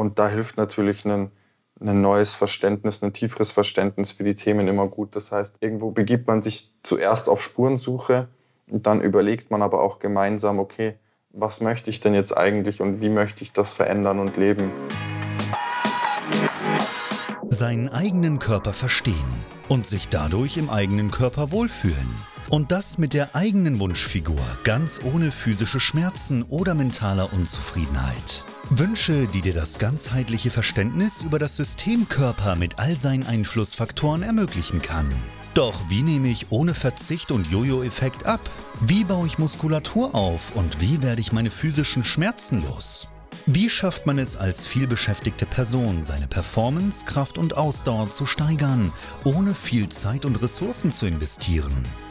Und da hilft natürlich ein, ein neues Verständnis, ein tieferes Verständnis für die Themen immer gut. Das heißt, irgendwo begibt man sich zuerst auf Spurensuche und dann überlegt man aber auch gemeinsam, okay, was möchte ich denn jetzt eigentlich und wie möchte ich das verändern und leben. Seinen eigenen Körper verstehen und sich dadurch im eigenen Körper wohlfühlen. Und das mit der eigenen Wunschfigur, ganz ohne physische Schmerzen oder mentaler Unzufriedenheit. Wünsche, die dir das ganzheitliche Verständnis über das System Körper mit all seinen Einflussfaktoren ermöglichen kann. Doch wie nehme ich ohne Verzicht und Jojo-Effekt ab? Wie baue ich Muskulatur auf und wie werde ich meine physischen Schmerzen los? Wie schafft man es als vielbeschäftigte Person, seine Performance, Kraft und Ausdauer zu steigern, ohne viel Zeit und Ressourcen zu investieren?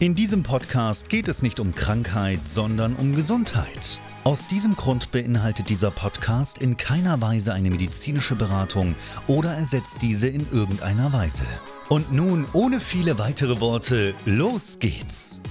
In diesem Podcast geht es nicht um Krankheit, sondern um Gesundheit. Aus diesem Grund beinhaltet dieser Podcast in keiner Weise eine medizinische Beratung oder ersetzt diese in irgendeiner Weise. Und nun, ohne viele weitere Worte, los geht's!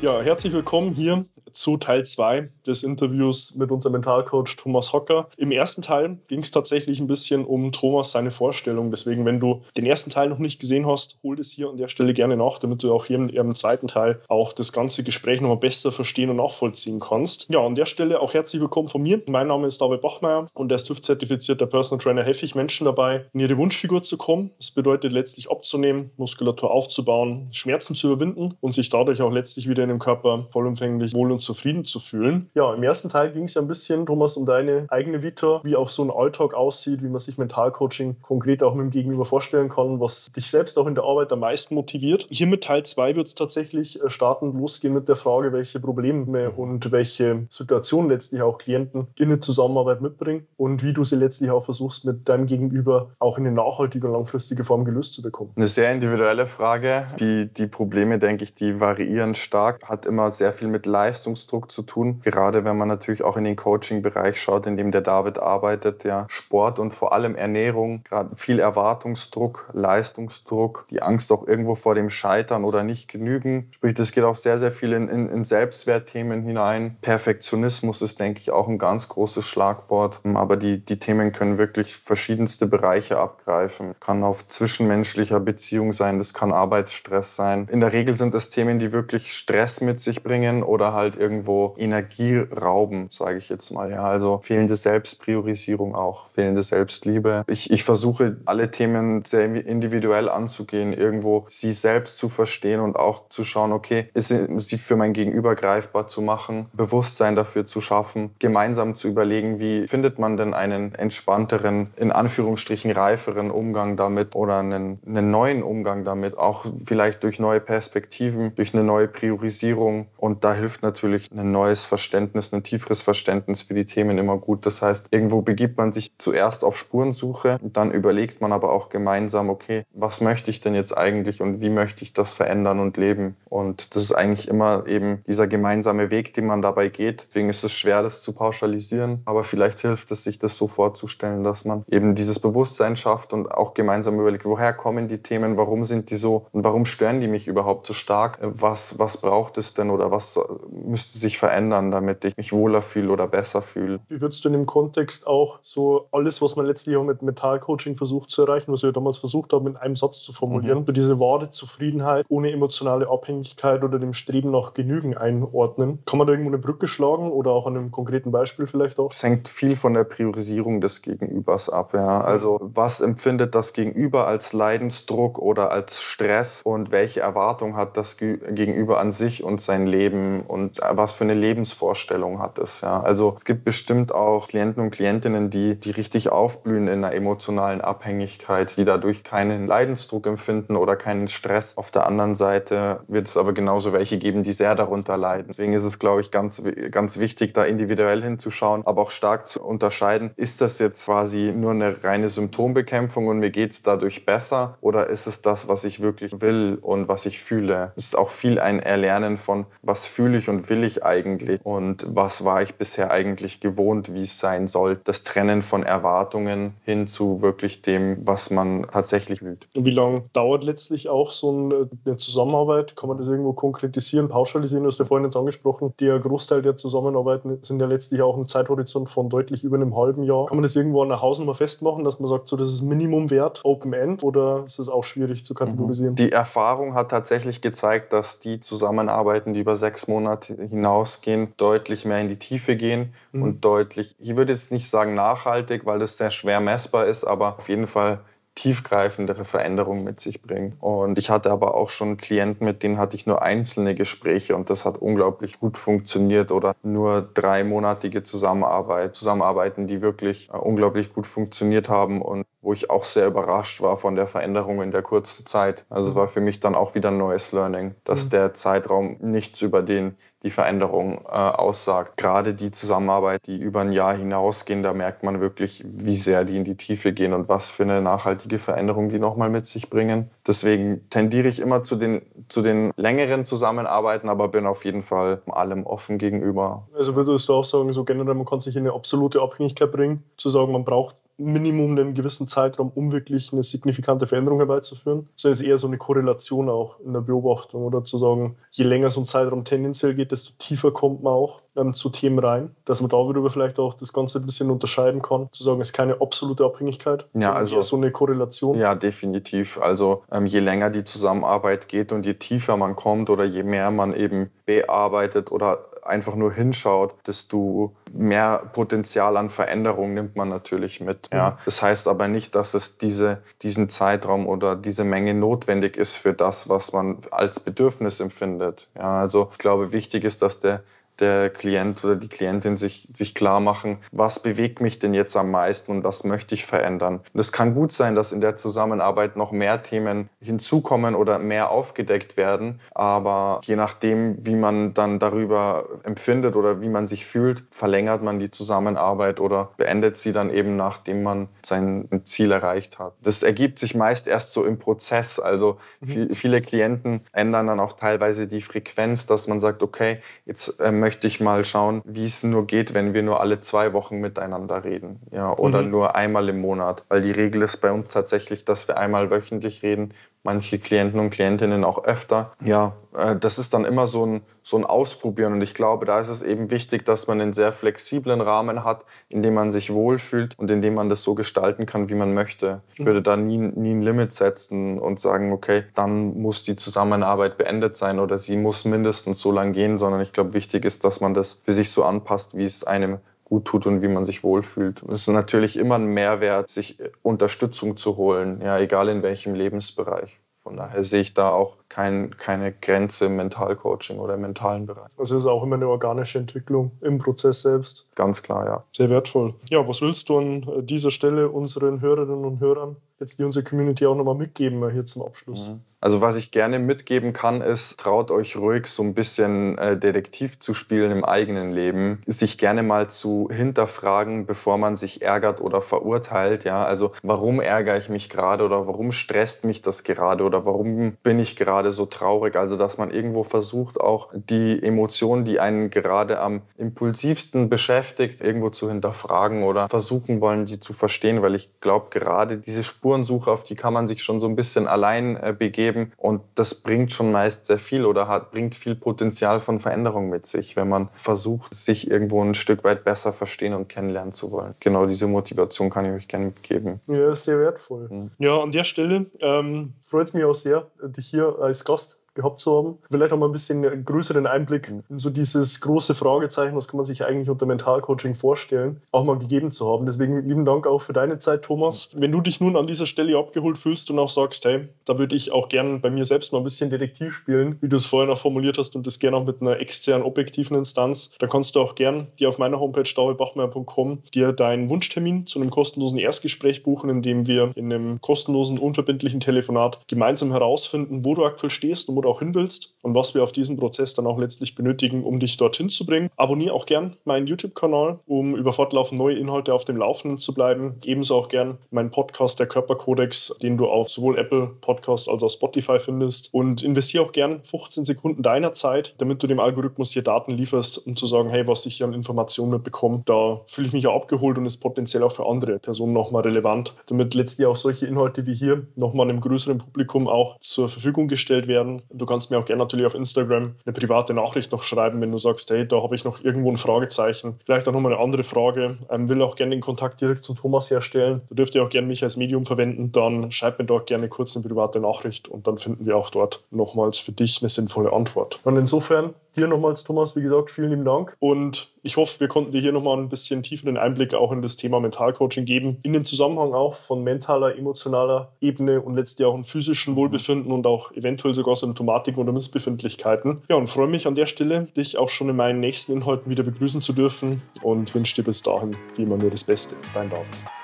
Ja, herzlich willkommen hier zu Teil 2 des Interviews mit unserem Mentalcoach Thomas Hocker. Im ersten Teil ging es tatsächlich ein bisschen um Thomas, seine Vorstellung. Deswegen, wenn du den ersten Teil noch nicht gesehen hast, hol es hier an der Stelle gerne nach, damit du auch hier im zweiten Teil auch das ganze Gespräch nochmal besser verstehen und nachvollziehen kannst. Ja, an der Stelle auch herzlich willkommen von mir. Mein Name ist David Bachmeier und als TÜV-zertifizierter Personal Trainer helfe ich Menschen dabei, in ihre Wunschfigur zu kommen. Das bedeutet letztlich abzunehmen, Muskulatur aufzubauen, Schmerzen zu überwinden und sich dadurch auch letztlich wieder in dem Körper vollumfänglich wohl und zufrieden zu fühlen. Ja, im ersten Teil ging es ja ein bisschen, Thomas, um deine eigene Vita, wie auch so ein Alltag aussieht, wie man sich Mentalcoaching konkret auch mit dem Gegenüber vorstellen kann, was dich selbst auch in der Arbeit am meisten motiviert. Hier mit Teil 2 wird es tatsächlich äh, startend losgehen mit der Frage, welche Probleme und welche Situationen letztlich auch Klienten in der Zusammenarbeit mitbringen und wie du sie letztlich auch versuchst, mit deinem Gegenüber auch in eine nachhaltige und langfristige Form gelöst zu bekommen. Eine sehr individuelle Frage. Die, die Probleme, denke ich, die variieren stark, hat immer sehr viel mit Leistungsdruck zu tun. Gerade wenn man natürlich auch in den Coaching-Bereich schaut, in dem der David arbeitet, ja, Sport und vor allem Ernährung, gerade viel Erwartungsdruck, Leistungsdruck, die Angst auch irgendwo vor dem Scheitern oder nicht genügen. Sprich, das geht auch sehr, sehr viel in, in, in Selbstwertthemen hinein. Perfektionismus ist, denke ich, auch ein ganz großes Schlagwort. Aber die, die Themen können wirklich verschiedenste Bereiche abgreifen. Kann auf zwischenmenschlicher Beziehung sein, das kann Arbeitsstress sein. In der Regel sind es Themen, die wirklich Stress mit sich bringen oder halt irgendwo Energie rauben, sage ich jetzt mal. Ja, also fehlende Selbstpriorisierung auch, fehlende Selbstliebe. Ich, ich versuche alle Themen sehr individuell anzugehen, irgendwo sie selbst zu verstehen und auch zu schauen, okay, ist sie für mein Gegenüber greifbar zu machen, Bewusstsein dafür zu schaffen, gemeinsam zu überlegen, wie findet man denn einen entspannteren, in Anführungsstrichen reiferen Umgang damit oder einen, einen neuen Umgang damit, auch vielleicht durch neue Perspektiven, durch eine neue Priorisierung. Und da hilft natürlich ein neues Verständnis, ein tieferes Verständnis für die Themen immer gut. Das heißt, irgendwo begibt man sich zuerst auf Spurensuche, dann überlegt man aber auch gemeinsam, okay, was möchte ich denn jetzt eigentlich und wie möchte ich das verändern und leben? Und das ist eigentlich immer eben dieser gemeinsame Weg, den man dabei geht. Deswegen ist es schwer, das zu pauschalisieren, aber vielleicht hilft es, sich das so vorzustellen, dass man eben dieses Bewusstsein schafft und auch gemeinsam überlegt, woher kommen die Themen, warum sind die so und warum stören die mich überhaupt so stark? Was, was braucht es denn oder was müsste sich verändern, damit ich mich wohler fühle oder besser fühle? Wie würdest du in dem Kontext auch so alles, was man letztlich auch mit Metallcoaching versucht zu erreichen, was wir damals versucht haben, in einem Satz zu formulieren, mhm. diese wahre Zufriedenheit ohne emotionale Abhängigkeit oder dem Streben nach Genügen einordnen? Kann man da irgendwo eine Brücke schlagen oder auch an einem konkreten Beispiel vielleicht auch? Es hängt viel von der Priorisierung des Gegenübers ab. Ja. Also was empfindet das Gegenüber als Leidensdruck oder als Stress und welche Erwartung hat das Gegenüber an sich und sein Leben und was für eine Lebensvorstellung Wunschvorstellung hattest. Ja. Also es gibt bestimmt auch Klienten und Klientinnen, die, die richtig aufblühen in einer emotionalen Abhängigkeit, die dadurch keinen Leidensdruck empfinden oder keinen Stress. Auf der anderen Seite wird es aber genauso welche geben, die sehr darunter leiden. Deswegen ist es, glaube ich, ganz, ganz wichtig, da individuell hinzuschauen, aber auch stark zu unterscheiden, ist das jetzt quasi nur eine reine Symptombekämpfung und mir geht es dadurch besser oder ist es das, was ich wirklich will und was ich fühle? Es ist auch viel ein Erlernen von, was fühle ich und will ich eigentlich und was war ich bisher eigentlich gewohnt, wie es sein soll. Das Trennen von Erwartungen hin zu wirklich dem, was man tatsächlich will. Und wie lange dauert letztlich auch so eine Zusammenarbeit? Kann man das irgendwo konkretisieren, pauschalisieren? Du hast ja vorhin jetzt angesprochen, der Großteil der Zusammenarbeiten sind ja letztlich auch ein Zeithorizont von deutlich über einem halben Jahr. Kann man das irgendwo an einer Hausnummer festmachen, dass man sagt, so das ist Minimumwert, Open End, oder ist das auch schwierig zu kategorisieren? Die Erfahrung hat tatsächlich gezeigt, dass die Zusammenarbeiten, die über sechs Monate hinausgehen, deutlich mehr in die Tiefe gehen mhm. und deutlich, ich würde jetzt nicht sagen nachhaltig, weil das sehr schwer messbar ist, aber auf jeden Fall tiefgreifendere Veränderungen mit sich bringen. Und ich hatte aber auch schon Klienten, mit denen hatte ich nur einzelne Gespräche und das hat unglaublich gut funktioniert oder nur dreimonatige Zusammenarbeit, Zusammenarbeiten, die wirklich äh, unglaublich gut funktioniert haben und wo ich auch sehr überrascht war von der Veränderung in der kurzen Zeit. Also es war für mich dann auch wieder ein neues Learning, dass mhm. der Zeitraum nichts über den die Veränderung äh, aussagt. Gerade die Zusammenarbeit, die über ein Jahr hinausgehen, da merkt man wirklich, wie sehr die in die Tiefe gehen und was für eine nachhaltige Veränderung die nochmal mit sich bringen. Deswegen tendiere ich immer zu den, zu den längeren Zusammenarbeiten, aber bin auf jeden Fall allem offen gegenüber. Also würdest du auch sagen, so generell, man kann sich in eine absolute Abhängigkeit bringen, zu sagen, man braucht Minimum einen gewissen Zeitraum, um wirklich eine signifikante Veränderung herbeizuführen. So ist eher so eine Korrelation auch in der Beobachtung oder zu sagen, je länger so ein Zeitraum tendenziell geht, desto tiefer kommt man auch ähm, zu Themen rein, dass man darüber vielleicht auch das Ganze ein bisschen unterscheiden kann, zu sagen, es ist keine absolute Abhängigkeit, ja, also so eine Korrelation. Ja, definitiv. Also ähm, je länger die Zusammenarbeit geht und je tiefer man kommt oder je mehr man eben bearbeitet oder einfach nur hinschaut, desto mehr Potenzial an Veränderung nimmt man natürlich mit. Ja. Mhm. Das heißt aber nicht, dass es diese, diesen Zeitraum oder diese Menge notwendig ist für das, was man als Bedürfnis empfindet. Ja, also ich glaube, wichtig ist, dass der der Klient oder die Klientin sich, sich klar machen, was bewegt mich denn jetzt am meisten und was möchte ich verändern. Und es kann gut sein, dass in der Zusammenarbeit noch mehr Themen hinzukommen oder mehr aufgedeckt werden, aber je nachdem, wie man dann darüber empfindet oder wie man sich fühlt, verlängert man die Zusammenarbeit oder beendet sie dann eben, nachdem man sein Ziel erreicht hat. Das ergibt sich meist erst so im Prozess. Also mhm. viele Klienten ändern dann auch teilweise die Frequenz, dass man sagt, okay, jetzt ähm, möchte ich mal schauen, wie es nur geht, wenn wir nur alle zwei Wochen miteinander reden. Ja, oder mhm. nur einmal im Monat. Weil die Regel ist bei uns tatsächlich, dass wir einmal wöchentlich reden manche Klienten und Klientinnen auch öfter. Ja, äh, das ist dann immer so ein, so ein Ausprobieren. Und ich glaube, da ist es eben wichtig, dass man einen sehr flexiblen Rahmen hat, in dem man sich wohlfühlt und in dem man das so gestalten kann, wie man möchte. Ich würde da nie, nie ein Limit setzen und sagen, okay, dann muss die Zusammenarbeit beendet sein oder sie muss mindestens so lang gehen, sondern ich glaube, wichtig ist, dass man das für sich so anpasst, wie es einem gut tut und wie man sich wohlfühlt. Es ist natürlich immer ein Mehrwert, sich Unterstützung zu holen, ja, egal in welchem Lebensbereich. Von daher sehe ich da auch kein, keine Grenze im Mentalcoaching oder im mentalen Bereich. Das ist auch immer eine organische Entwicklung im Prozess selbst. Ganz klar, ja. Sehr wertvoll. Ja, was willst du an dieser Stelle unseren Hörerinnen und Hörern, jetzt die unsere Community auch nochmal mitgeben hier zum Abschluss? Mhm. Also was ich gerne mitgeben kann, ist, traut euch ruhig so ein bisschen äh, Detektiv zu spielen im eigenen Leben, sich gerne mal zu hinterfragen, bevor man sich ärgert oder verurteilt. Ja, also warum ärgere ich mich gerade oder warum stresst mich das gerade oder warum bin ich gerade so traurig? Also dass man irgendwo versucht, auch die Emotionen, die einen gerade am impulsivsten beschäftigt, irgendwo zu hinterfragen oder versuchen wollen, sie zu verstehen, weil ich glaube, gerade diese Spurensuche, auf die kann man sich schon so ein bisschen allein äh, begeben geben. Und das bringt schon meist sehr viel oder hat, bringt viel Potenzial von Veränderung mit sich, wenn man versucht, sich irgendwo ein Stück weit besser verstehen und kennenlernen zu wollen. Genau diese Motivation kann ich euch gerne mitgeben. Ja, sehr wertvoll. Mhm. Ja, an der Stelle ähm, freut es mich auch sehr, dich hier als Gast gehabt zu haben. Vielleicht auch mal ein bisschen größeren Einblick in so dieses große Fragezeichen, was kann man sich eigentlich unter Mentalcoaching vorstellen, auch mal gegeben zu haben. Deswegen lieben Dank auch für deine Zeit, Thomas. Wenn du dich nun an dieser Stelle abgeholt fühlst und auch sagst, hey, da würde ich auch gern bei mir selbst mal ein bisschen Detektiv spielen, wie du es vorhin auch formuliert hast und das gerne auch mit einer externen, objektiven Instanz, dann kannst du auch gern dir auf meiner Homepage davidbachmeier.com dir deinen Wunschtermin zu einem kostenlosen Erstgespräch buchen, in dem wir in einem kostenlosen, unverbindlichen Telefonat gemeinsam herausfinden, wo du aktuell stehst und wo du auch hin willst und was wir auf diesem Prozess dann auch letztlich benötigen, um dich dorthin zu bringen. Abonniere auch gern meinen YouTube-Kanal, um über fortlaufend neue Inhalte auf dem Laufenden zu bleiben. Ebenso auch gern meinen Podcast, der Körperkodex, den du auf sowohl Apple Podcast als auch Spotify findest. Und investiere auch gern 15 Sekunden deiner Zeit, damit du dem Algorithmus hier Daten lieferst, um zu sagen, hey, was ich hier an Informationen mitbekomme, da fühle ich mich ja abgeholt und ist potenziell auch für andere Personen nochmal relevant, damit letztlich auch solche Inhalte wie hier nochmal einem größeren Publikum auch zur Verfügung gestellt werden. Du kannst mir auch gerne natürlich auf Instagram eine private Nachricht noch schreiben, wenn du sagst, hey, da habe ich noch irgendwo ein Fragezeichen. Vielleicht auch nochmal eine andere Frage. Ähm, will auch gerne den Kontakt direkt zu Thomas herstellen. Du dürft ja auch gerne mich als Medium verwenden. Dann schreib mir dort gerne kurz eine private Nachricht und dann finden wir auch dort nochmals für dich eine sinnvolle Antwort. Und insofern dir nochmals, Thomas, wie gesagt, vielen lieben Dank. Und ich hoffe, wir konnten dir hier nochmal ein bisschen tieferen Einblick auch in das Thema Mentalcoaching geben. In den Zusammenhang auch von mentaler, emotionaler Ebene und letztlich auch im physischen Wohlbefinden und auch eventuell sogar Symptomatiken oder Missbefindlichkeiten. Ja, und freue mich an der Stelle, dich auch schon in meinen nächsten Inhalten wieder begrüßen zu dürfen und wünsche dir bis dahin wie immer nur das Beste. Dein David.